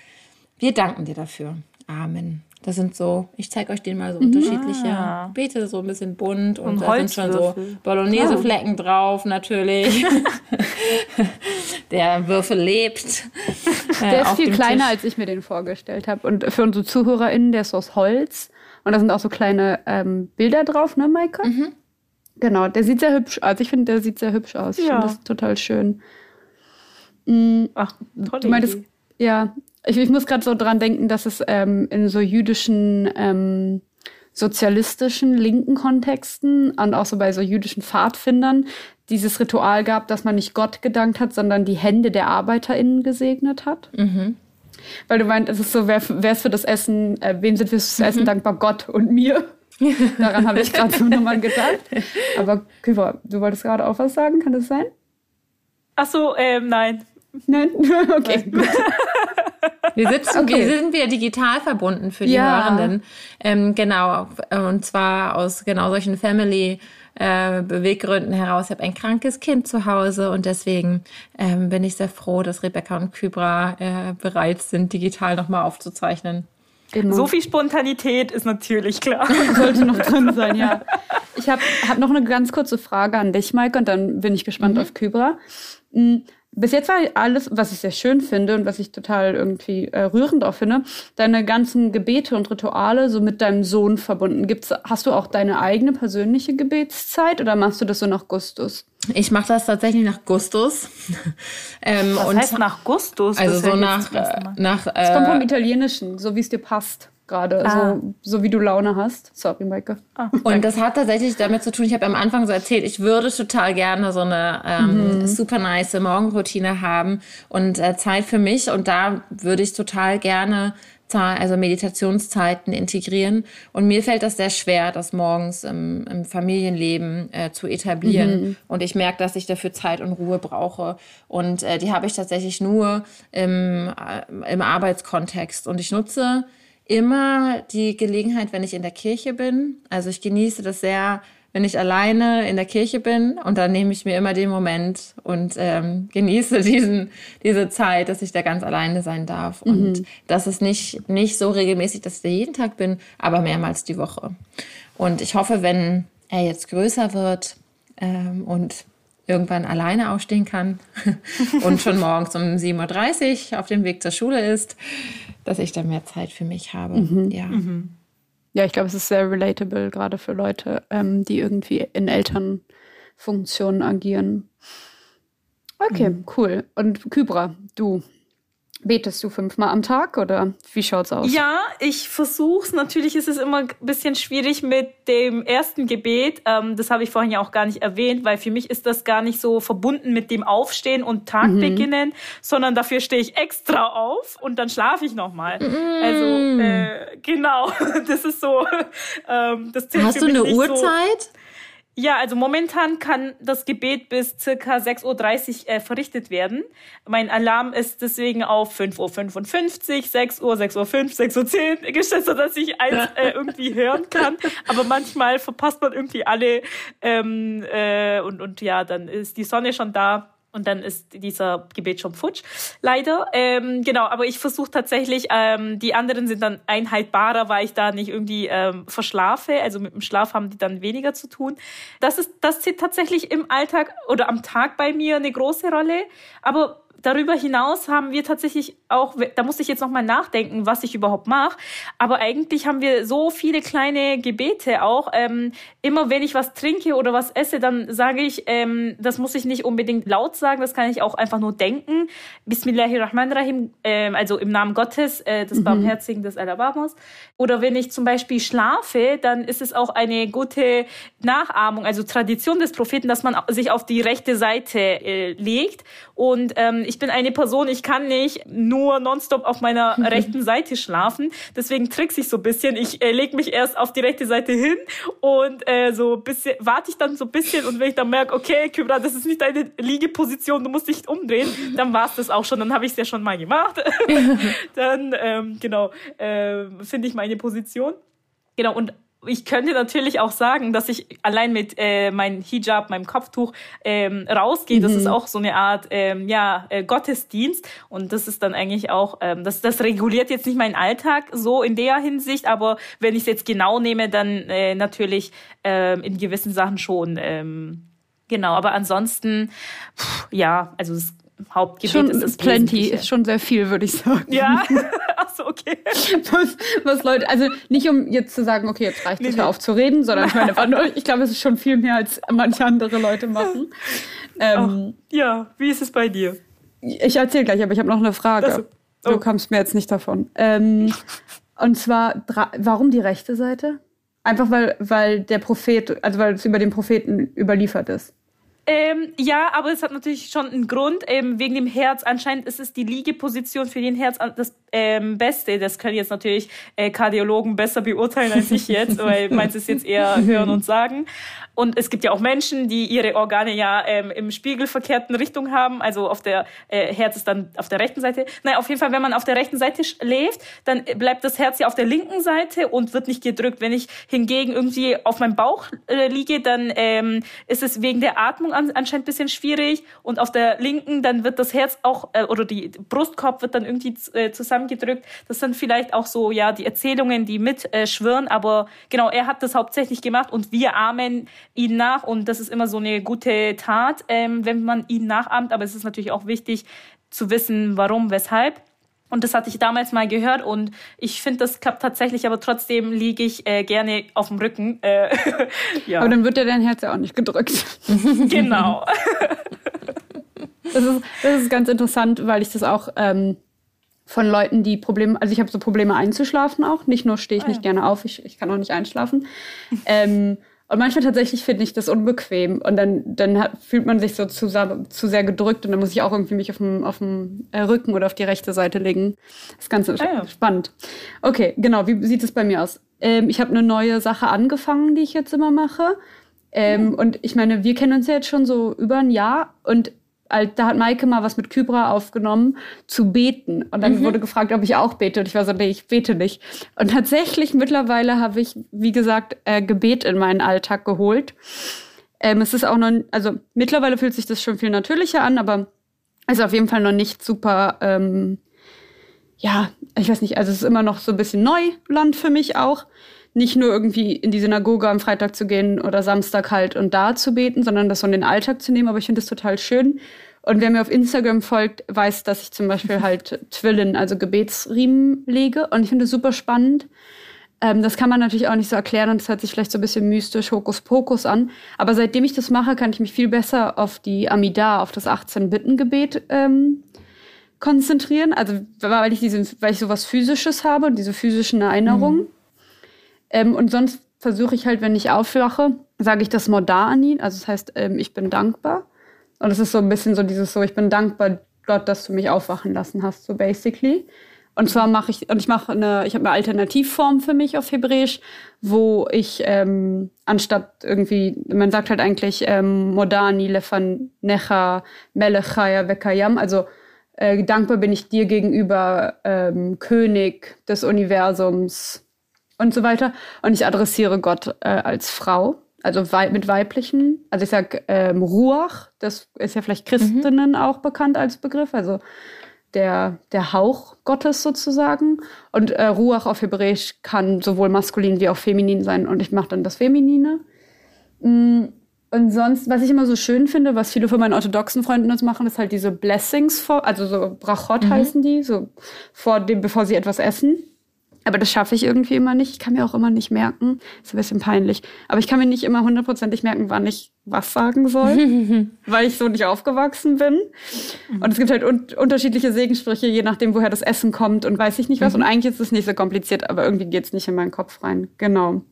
B: Wir danken dir dafür. Amen. Das sind so, ich zeige euch den mal so unterschiedliche ah. Beete, so ein bisschen bunt und, und da sind schon so Bolognese-Flecken oh. drauf, natürlich. *laughs* der Würfel lebt. *laughs*
A: Äh, der ist viel kleiner, Tisch. als ich mir den vorgestellt habe. Und für unsere ZuhörerInnen, der ist aus Holz. Und da sind auch so kleine ähm, Bilder drauf, ne, Maike? Mhm. Genau, der sieht sehr hübsch aus. Ich finde, der sieht sehr hübsch aus. Ich ja. finde das total schön. Mhm. Ach, toll. Du meintest, Idee. ja, ich, ich muss gerade so dran denken, dass es ähm, in so jüdischen, ähm, sozialistischen, linken Kontexten und auch so bei so jüdischen Pfadfindern dieses Ritual gab, dass man nicht Gott gedankt hat, sondern die Hände der ArbeiterInnen gesegnet hat. Mhm. Weil du meint, es ist so, wer, ist für das Essen, äh, wem sind wir fürs Essen mhm. dankbar? Gott und mir. *laughs* Daran habe ich gerade so nochmal gedacht. Aber Küver, du wolltest gerade auch was sagen, kann das sein?
C: Ach so, ähm, nein.
A: Nein? *laughs* okay, gut. *laughs*
B: Wir sitzen, okay. wir sind wir digital verbunden für die ja. Hörenden. Ähm, genau, und zwar aus genau solchen Family äh, Beweggründen heraus. Ich habe ein krankes Kind zu Hause und deswegen ähm, bin ich sehr froh, dass Rebecca und Kybra äh, bereit sind, digital nochmal aufzuzeichnen.
C: Genau. So viel Spontanität ist natürlich klar. *laughs*
A: Sollte noch drin sein, ja. Ich habe hab noch eine ganz kurze Frage an dich, Maike, und dann bin ich gespannt mhm. auf Kybra. Bis jetzt war alles, was ich sehr schön finde und was ich total irgendwie äh, rührend auch finde, deine ganzen Gebete und Rituale so mit deinem Sohn verbunden. Gibt's, hast du auch deine eigene persönliche Gebetszeit oder machst du das so nach Gustus?
B: Ich mache das tatsächlich nach Gustus. *laughs*
C: ähm, was und heißt nach Gustus?
B: Also so nach, äh, nach.
A: Äh, es kommt vom Italienischen, so wie es dir passt gerade, ah. so, so wie du Laune hast. Sorry, Maike.
B: Ah. Und das hat tatsächlich damit zu tun, ich habe am Anfang so erzählt, ich würde total gerne so eine ähm, mhm. super nice Morgenroutine haben und äh, Zeit für mich. Und da würde ich total gerne also Meditationszeiten integrieren. Und mir fällt das sehr schwer, das morgens im, im Familienleben äh, zu etablieren. Mhm. Und ich merke, dass ich dafür Zeit und Ruhe brauche. Und äh, die habe ich tatsächlich nur im, äh, im Arbeitskontext. Und ich nutze immer die Gelegenheit, wenn ich in der Kirche bin. Also ich genieße das sehr, wenn ich alleine in der Kirche bin und dann nehme ich mir immer den Moment und ähm, genieße *laughs* diesen, diese Zeit, dass ich da ganz alleine sein darf. Mhm. Und das ist nicht, nicht so regelmäßig, dass ich da jeden Tag bin, aber mehrmals die Woche. Und ich hoffe, wenn er jetzt größer wird ähm, und irgendwann alleine aufstehen kann *laughs* und schon morgens um 7.30 Uhr auf dem Weg zur Schule ist, dass ich da mehr Zeit für mich habe. Mhm. Ja. Mhm.
A: Ja, ich glaube, es ist sehr relatable, gerade für Leute, ähm, die irgendwie in Elternfunktionen agieren. Okay, mhm. cool. Und Kybra, du, Betest du fünfmal am Tag oder wie schaut's aus?
C: Ja, ich versuch's. Natürlich ist es immer ein bisschen schwierig mit dem ersten Gebet. Ähm, das habe ich vorhin ja auch gar nicht erwähnt, weil für mich ist das gar nicht so verbunden mit dem Aufstehen und Tag mhm. beginnen, sondern dafür stehe ich extra auf und dann schlafe ich nochmal. Mhm. Also äh, genau, *laughs* das ist so. *laughs* Ähm, das
B: Hast du eine Uhrzeit? So.
C: Ja, also momentan kann das Gebet bis circa 6.30 Uhr äh, verrichtet werden. Mein Alarm ist deswegen auf 5.55 Uhr, 6 Uhr, 6.05 Uhr, 6.10 Uhr gestellt, *laughs* sodass ich eins *laughs* äh, irgendwie hören kann. Aber manchmal verpasst man irgendwie alle ähm, äh, und, und ja, dann ist die Sonne schon da und dann ist dieser Gebet schon futsch, leider. Ähm, genau, aber ich versuche tatsächlich, ähm, die anderen sind dann einhaltbarer, weil ich da nicht irgendwie ähm, verschlafe. Also mit dem Schlaf haben die dann weniger zu tun. Das ist, das zählt tatsächlich im Alltag oder am Tag bei mir eine große Rolle. Aber darüber hinaus haben wir tatsächlich auch, da muss ich jetzt nochmal nachdenken, was ich überhaupt mache. Aber eigentlich haben wir so viele kleine Gebete auch. Ähm, immer wenn ich was trinke oder was esse, dann sage ich, ähm, das muss ich nicht unbedingt laut sagen, das kann ich auch einfach nur denken. Bismillahirrahmanirrahim, ähm, also im Namen Gottes, äh, des mhm. Barmherzigen, des Alabamos. Oder wenn ich zum Beispiel schlafe, dann ist es auch eine gute Nachahmung, also Tradition des Propheten, dass man sich auf die rechte Seite äh, legt. Und ähm, ich bin eine Person, ich kann nicht nur nonstop auf meiner *laughs* rechten Seite schlafen. Deswegen trickse ich so ein bisschen. Ich äh, lege mich erst auf die rechte Seite hin und äh, so bisschen warte ich dann so ein bisschen und wenn ich dann merke, okay, Kybra, das ist nicht deine Liegeposition, du musst dich umdrehen, dann war es das auch schon. Dann habe ich es ja schon mal gemacht. *laughs* dann ähm, genau äh, finde ich meine Position. Genau und ich könnte natürlich auch sagen, dass ich allein mit äh, meinem Hijab, meinem Kopftuch ähm, rausgehe. Das mhm. ist auch so eine Art ähm, ja, äh, Gottesdienst. Und das ist dann eigentlich auch, ähm, das, das reguliert jetzt nicht meinen Alltag so in der Hinsicht, aber wenn ich es jetzt genau nehme, dann äh, natürlich ähm, in gewissen Sachen schon. Ähm, genau, aber ansonsten, pff, ja, also es Hauptgebet
A: schon
C: ist es
A: plenty, ist schon sehr viel, würde ich sagen.
C: Ja, *laughs* achso, okay. *laughs*
A: Was, was, Leute, also nicht um jetzt zu sagen, okay, jetzt reicht es nee, nee. auf zu reden, sondern ich meine, ich glaube, es ist schon viel mehr, als manche andere Leute machen.
C: Ähm, Ach, ja, wie ist es bei dir?
A: Ich erzähle gleich, aber ich habe noch eine Frage. Oh. Du kommst mir jetzt nicht davon. Ähm, und zwar, warum die rechte Seite? Einfach weil, weil der Prophet, also weil es über den Propheten überliefert ist.
C: Ähm, ja, aber es hat natürlich schon einen Grund, ähm, wegen dem Herz. Anscheinend ist es die Liegeposition für den Herz des ähm, Beste. Das können jetzt natürlich äh, Kardiologen besser beurteilen als ich jetzt, *laughs* weil meins ist jetzt eher hören und sagen. Und es gibt ja auch Menschen, die ihre Organe ja ähm, im spiegelverkehrten Richtung haben. Also auf der äh, Herz ist dann auf der rechten Seite. Naja, auf jeden Fall, wenn man auf der rechten Seite schläft, dann bleibt das Herz ja auf der linken Seite und wird nicht gedrückt. Wenn ich hingegen irgendwie auf meinem Bauch äh, liege, dann ähm, ist es wegen der Atmung an, anscheinend bisschen schwierig. Und auf der linken, dann wird das Herz auch, äh, oder die Brustkorb wird dann irgendwie äh, zusammengedrückt. Das sind vielleicht auch so, ja, die Erzählungen, die mitschwirren. Äh, Aber genau, er hat das hauptsächlich gemacht und wir Amen ihn nach und das ist immer so eine gute Tat, ähm, wenn man ihn nachahmt. Aber es ist natürlich auch wichtig zu wissen, warum, weshalb. Und das hatte ich damals mal gehört und ich finde, das klappt tatsächlich, aber trotzdem liege ich äh, gerne auf dem Rücken. Äh, *laughs*
A: ja. Aber dann wird ja dein Herz ja auch nicht gedrückt. *laughs* *laughs*
C: genau.
A: das, ist, das ist ganz interessant, weil ich das auch ähm, von Leuten, die Probleme, also ich habe so Probleme einzuschlafen auch. Nicht nur stehe ich ah, nicht ja. gerne auf, ich, ich kann auch nicht einschlafen. *laughs* ähm, und manchmal tatsächlich finde ich das unbequem und dann, dann hat, fühlt man sich so zu, zu sehr gedrückt und dann muss ich auch irgendwie mich auf dem, auf dem äh, Rücken oder auf die rechte Seite legen. Das ist ganz ah, ja. spannend. Okay, genau. Wie sieht es bei mir aus? Ähm, ich habe eine neue Sache angefangen, die ich jetzt immer mache. Ähm, mhm. Und ich meine, wir kennen uns ja jetzt schon so über ein Jahr und da hat Maike mal was mit Kybra aufgenommen, zu beten. Und dann mhm. wurde gefragt, ob ich auch bete. Und ich war so, nee, ich bete nicht. Und tatsächlich mittlerweile habe ich, wie gesagt, äh, Gebet in meinen Alltag geholt. Ähm, es ist auch noch, also mittlerweile fühlt sich das schon viel natürlicher an, aber ist auf jeden Fall noch nicht super, ähm, ja, ich weiß nicht, also es ist immer noch so ein bisschen Neuland für mich auch nicht nur irgendwie in die Synagoge am Freitag zu gehen oder Samstag halt und da zu beten, sondern das so in den Alltag zu nehmen. Aber ich finde das total schön. Und wer mir auf Instagram folgt, weiß, dass ich zum Beispiel halt *laughs* Twillen, also Gebetsriemen lege. Und ich finde das super spannend. Ähm, das kann man natürlich auch nicht so erklären und das hört sich vielleicht so ein bisschen mystisch, Hokuspokus an. Aber seitdem ich das mache, kann ich mich viel besser auf die Amida, auf das 18-Bitten-Gebet ähm, konzentrieren. Also weil ich, diese, weil ich sowas Physisches habe und diese physischen Erinnerungen. Mhm. Ähm, und sonst versuche ich halt, wenn ich aufwache, sage ich das Modani, also das heißt, ähm, ich bin dankbar. Und es ist so ein bisschen so dieses so, ich bin dankbar, Gott, dass du mich aufwachen lassen hast, so basically. Und zwar mache ich, und ich mache eine, ich habe eine Alternativform für mich auf Hebräisch, wo ich ähm, anstatt irgendwie, man sagt halt eigentlich ähm, Modani, Lefan, Necha, Melechaya, Vekayam, also äh, dankbar bin ich dir gegenüber, ähm, König des Universums, und so weiter. Und ich adressiere Gott äh, als Frau, also wei mit weiblichen. Also ich sage ähm, Ruach, das ist ja vielleicht Christinnen mhm. auch bekannt als Begriff, also der, der Hauch Gottes sozusagen. Und äh, Ruach auf Hebräisch kann sowohl maskulin wie auch feminin sein. Und ich mache dann das Feminine. Mm. Und sonst, was ich immer so schön finde, was viele von meinen orthodoxen Freunden uns machen, ist halt diese Blessings vor, also so Brachot mhm. heißen die, so vor dem, bevor sie etwas essen. Aber das schaffe ich irgendwie immer nicht. Ich kann mir auch immer nicht merken. Ist ein bisschen peinlich. Aber ich kann mir nicht immer hundertprozentig merken, wann ich was sagen soll, *laughs* weil ich so nicht aufgewachsen bin. Mhm. Und es gibt halt un unterschiedliche Segensprüche, je nachdem, woher das Essen kommt und weiß ich nicht was. Mhm. Und eigentlich ist es nicht so kompliziert, aber irgendwie geht es nicht in meinen Kopf rein. Genau.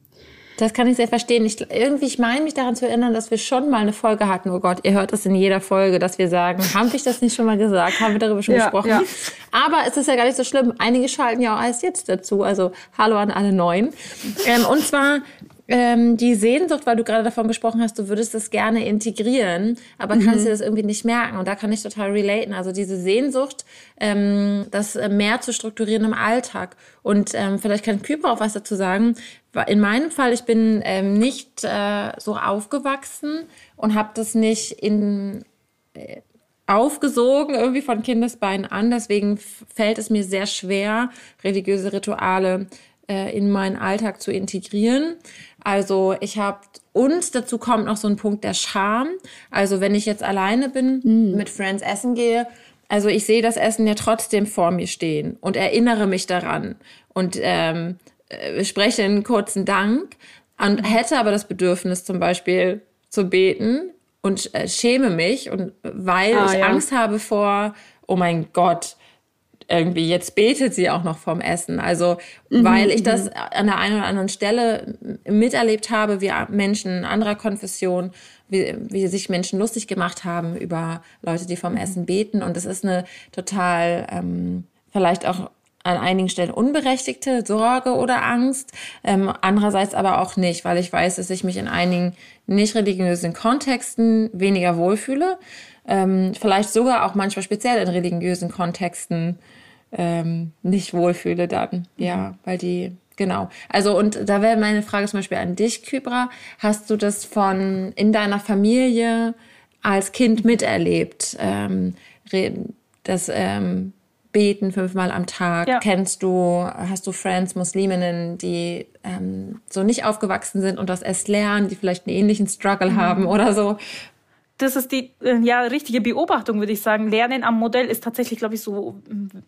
B: Das kann ich sehr verstehen. Ich, irgendwie, ich meine mich daran zu erinnern, dass wir schon mal eine Folge hatten. Oh Gott, ihr hört das in jeder Folge, dass wir sagen, haben wir das nicht schon mal gesagt? Haben wir darüber schon ja, gesprochen? Ja. Aber es ist ja gar nicht so schlimm. Einige schalten ja auch erst jetzt dazu. Also hallo an alle Neuen. Ähm, und zwar ähm, die Sehnsucht, weil du gerade davon gesprochen hast, du würdest das gerne integrieren, aber mhm. kannst dir das irgendwie nicht merken. Und da kann ich total relaten. Also diese Sehnsucht, ähm, das äh, mehr zu strukturieren im Alltag. Und ähm, vielleicht kann Küper auch was dazu sagen. In meinem Fall, ich bin ähm, nicht äh, so aufgewachsen und habe das nicht in äh, aufgesogen irgendwie von Kindesbeinen an. Deswegen fällt es mir sehr schwer, religiöse Rituale äh, in meinen Alltag zu integrieren. Also ich habe und dazu kommt noch so ein Punkt der Scham. Also wenn ich jetzt alleine bin, mm. mit Friends essen gehe, also ich sehe das Essen ja trotzdem vor mir stehen und erinnere mich daran und ähm, äh, spreche einen kurzen Dank und hätte aber das Bedürfnis zum Beispiel zu beten und äh, schäme mich und weil ah, ich ja. Angst habe vor, oh mein Gott, irgendwie, jetzt betet sie auch noch vom Essen. Also, mhm, weil ich das mhm. an der einen oder anderen Stelle miterlebt habe, wie Menschen anderer Konfession, wie, wie sich Menschen lustig gemacht haben über Leute, die vom mhm. Essen beten. Und das ist eine total, ähm, vielleicht auch an einigen Stellen unberechtigte Sorge oder Angst, ähm, andererseits aber auch nicht, weil ich weiß, dass ich mich in einigen nicht religiösen Kontexten weniger wohlfühle, ähm, vielleicht sogar auch manchmal speziell in religiösen Kontexten ähm, nicht wohlfühle dann, ja, mhm. weil die Genau. Also und da wäre meine Frage zum Beispiel an dich, Kybra. Hast du das von in deiner Familie als Kind miterlebt? Ähm, das ähm, Beten fünfmal am Tag? Ja. Kennst du, hast du Friends, Musliminnen, die ähm, so nicht aufgewachsen sind und das erst lernen, die vielleicht einen ähnlichen Struggle mhm. haben oder so?
C: Das ist die äh, ja richtige Beobachtung, würde ich sagen. Lernen am Modell ist tatsächlich, glaube ich, so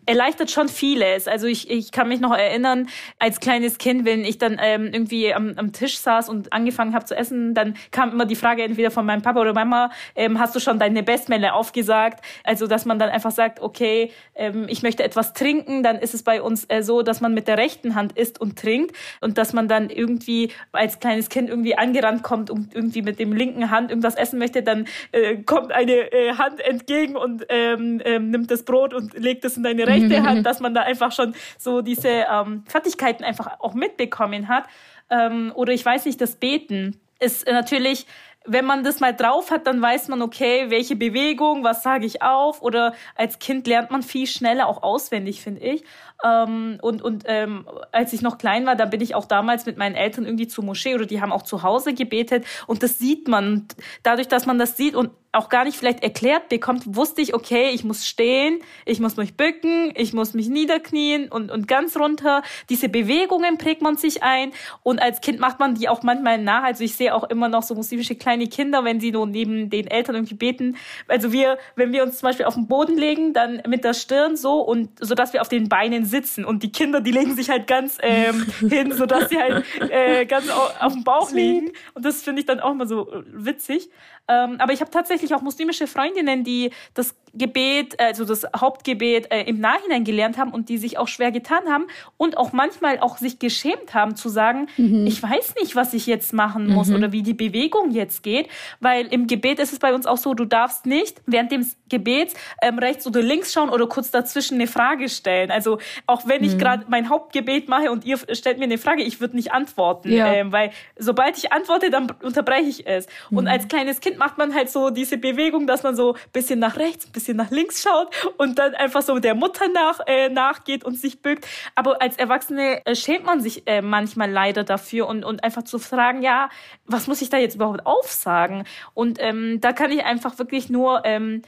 C: erleichtert schon vieles. Also ich, ich kann mich noch erinnern, als kleines Kind, wenn ich dann ähm, irgendwie am, am Tisch saß und angefangen habe zu essen, dann kam immer die Frage entweder von meinem Papa oder Mama, ähm, hast du schon deine Bestmelle aufgesagt? Also dass man dann einfach sagt, okay, ähm, ich möchte etwas trinken, dann ist es bei uns äh, so, dass man mit der rechten Hand isst und trinkt und dass man dann irgendwie als kleines Kind irgendwie angerannt kommt und irgendwie mit dem linken Hand irgendwas essen möchte, dann äh, kommt eine äh, Hand entgegen und ähm, ähm, nimmt das Brot und legt es in deine rechte *laughs* Hand, dass man da einfach schon so diese ähm, Fertigkeiten einfach auch mitbekommen hat. Ähm, oder ich weiß nicht, das Beten ist natürlich wenn man das mal drauf hat, dann weiß man, okay, welche Bewegung, was sage ich auf. Oder als Kind lernt man viel schneller auch auswendig, finde ich. Ähm, und und ähm, als ich noch klein war, da bin ich auch damals mit meinen Eltern irgendwie zur Moschee oder die haben auch zu Hause gebetet und das sieht man. Dadurch, dass man das sieht und auch gar nicht vielleicht erklärt bekommt, wusste ich, okay, ich muss stehen, ich muss mich bücken, ich muss mich niederknien und, und ganz runter. Diese Bewegungen prägt man sich ein und als Kind macht man die auch manchmal nach. Also ich sehe auch immer noch so muslimische kleine Kinder, wenn sie nur neben den Eltern irgendwie beten. Also wir, wenn wir uns zum Beispiel auf den Boden legen, dann mit der Stirn so und so, dass wir auf den Beinen sitzen und die Kinder, die legen sich halt ganz ähm, *laughs* hin, so dass sie halt äh, ganz auf dem Bauch liegen und das finde ich dann auch mal so äh, witzig. Ähm, aber ich habe tatsächlich auch muslimische Freundinnen, die das Gebet, also das Hauptgebet äh, im Nachhinein gelernt haben und die sich auch schwer getan haben und auch manchmal auch sich geschämt haben zu sagen, mhm. ich weiß nicht, was ich jetzt machen muss mhm. oder wie die Bewegung jetzt geht, weil im Gebet ist es bei uns auch so, du darfst nicht während dem Gebets ähm, rechts oder links schauen oder kurz dazwischen eine Frage stellen. Also auch wenn ich mhm. gerade mein Hauptgebet mache und ihr stellt mir eine Frage, ich würde nicht antworten, ja. ähm, weil sobald ich antworte, dann unterbreche ich es. Und mhm. als kleines Kind macht man halt so diese Bewegung, dass man so bisschen nach rechts, bisschen nach links schaut und dann einfach so der Mutter nach, äh, nachgeht und sich bückt. Aber als Erwachsene äh, schämt man sich äh, manchmal leider dafür und, und einfach zu fragen, ja, was muss ich da jetzt überhaupt aufsagen? Und ähm, da kann ich einfach wirklich nur ähm,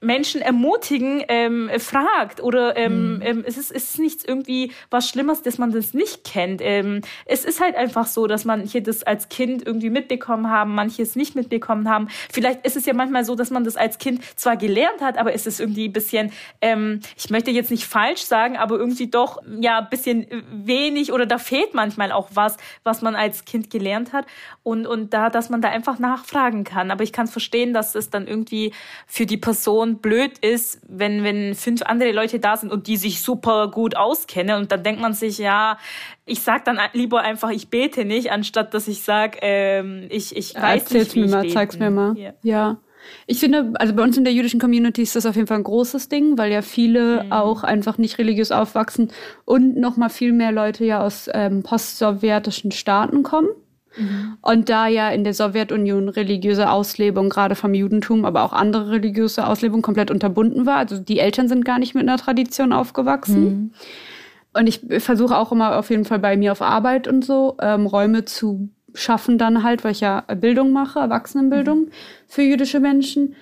C: Menschen ermutigen, ähm, fragt oder ähm, mhm. ähm, es, ist, es ist nichts irgendwie was Schlimmes, dass man das nicht kennt. Ähm, es ist halt einfach so, dass manche das als Kind irgendwie mitbekommen haben, manche es nicht mitbekommen haben. Vielleicht ist es ja manchmal so, dass man das als Kind zwar gelernt hat, aber es ist irgendwie ein bisschen, ähm, ich möchte jetzt nicht falsch sagen, aber irgendwie doch ja ein bisschen wenig oder da fehlt manchmal auch was, was man als Kind gelernt hat und und da, dass man da einfach nachfragen kann. Aber ich kann verstehen, dass es dann irgendwie für die Person schon blöd ist, wenn, wenn fünf andere Leute da sind und die sich super gut auskennen und dann denkt man sich, ja, ich sag dann lieber einfach, ich bete nicht, anstatt dass ich sag, ähm, ich, ich weiß Erzähl's nicht, wie
A: mir
C: ich
A: mal, beten. zeig's mir mal. Ja. ja. Ich finde, also bei uns in der jüdischen Community ist das auf jeden Fall ein großes Ding, weil ja viele mhm. auch einfach nicht religiös aufwachsen und noch mal viel mehr Leute ja aus ähm, postsowjetischen Staaten kommen. Mhm. Und da ja in der Sowjetunion religiöse Auslebung, gerade vom Judentum, aber auch andere religiöse Auslebung komplett unterbunden war. Also die Eltern sind gar nicht mit einer Tradition aufgewachsen. Mhm. Und ich versuche auch immer auf jeden Fall bei mir auf Arbeit und so ähm, Räume zu schaffen dann halt, weil ich ja Bildung mache, Erwachsenenbildung mhm. für jüdische Menschen,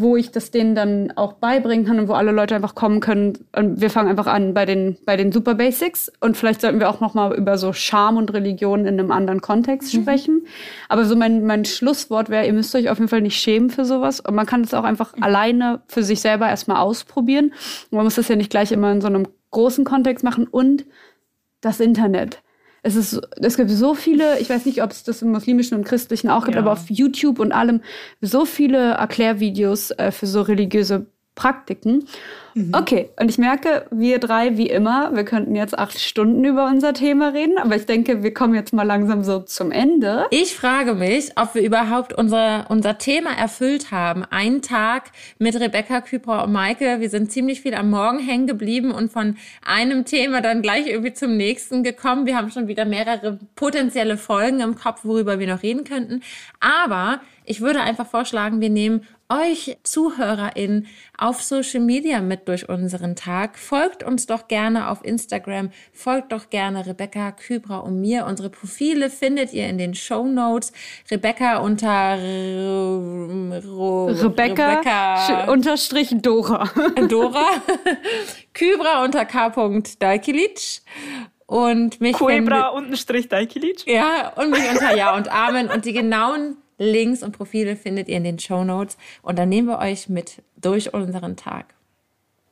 A: wo ich das denen dann auch beibringen kann und wo alle Leute einfach kommen können. Und wir fangen einfach an bei den, bei den Super Basics. Und vielleicht sollten wir auch noch mal über so Scham und Religion in einem anderen Kontext mhm. sprechen. Aber so mein, mein Schlusswort wäre, ihr müsst euch auf jeden Fall nicht schämen für sowas. Und man kann es auch einfach mhm. alleine für sich selber erstmal ausprobieren. Und man muss das ja nicht gleich immer in so einem großen Kontext machen. Und das Internet es ist, es gibt so viele, ich weiß nicht, ob es das im muslimischen und christlichen auch gibt, ja. aber auf YouTube und allem so viele Erklärvideos äh, für so religiöse Praktiken. Mhm. Okay, und ich merke, wir drei, wie immer, wir könnten jetzt acht Stunden über unser Thema reden, aber ich denke, wir kommen jetzt mal langsam so zum Ende.
B: Ich frage mich, ob wir überhaupt unser, unser Thema erfüllt haben. Ein Tag mit Rebecca, Kübra und Maike. Wir sind ziemlich viel am Morgen hängen geblieben und von einem Thema dann gleich irgendwie zum nächsten gekommen. Wir haben schon wieder mehrere potenzielle Folgen im Kopf, worüber wir noch reden könnten. Aber ich würde einfach vorschlagen, wir nehmen euch ZuhörerInnen auf Social Media mit durch unseren Tag. Folgt uns doch gerne auf Instagram, folgt doch gerne Rebecca, Kybra und mir. Unsere Profile findet ihr in den Show Notes. Rebecca unter
A: Rebecca, Rebecca unterstrich Dora. *laughs*
B: Dora. Kybra unter K. Dalkilic und mich
C: Kuebra untenstrich Daikilic.
B: Ja, und mich unter Ja und Amen. Und die genauen Links und Profile findet ihr in den Show Notes. Und dann nehmen wir euch mit durch unseren Tag.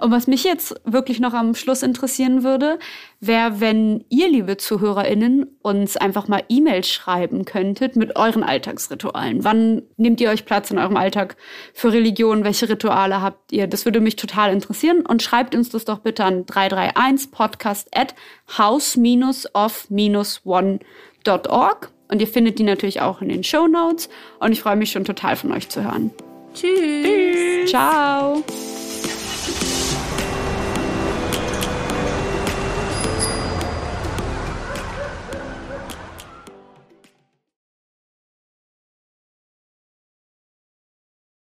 A: Und was mich jetzt wirklich noch am Schluss interessieren würde, wäre, wenn ihr, liebe ZuhörerInnen, uns einfach mal E-Mails schreiben könntet mit euren Alltagsritualen. Wann nehmt ihr euch Platz in eurem Alltag für Religion? Welche Rituale habt ihr? Das würde mich total interessieren. Und schreibt uns das doch bitte an 331 podcast at house-of-one.org. Und ihr findet die natürlich auch in den Show Notes. Und ich freue mich schon total von euch zu hören.
B: Tschüss.
A: Ciao.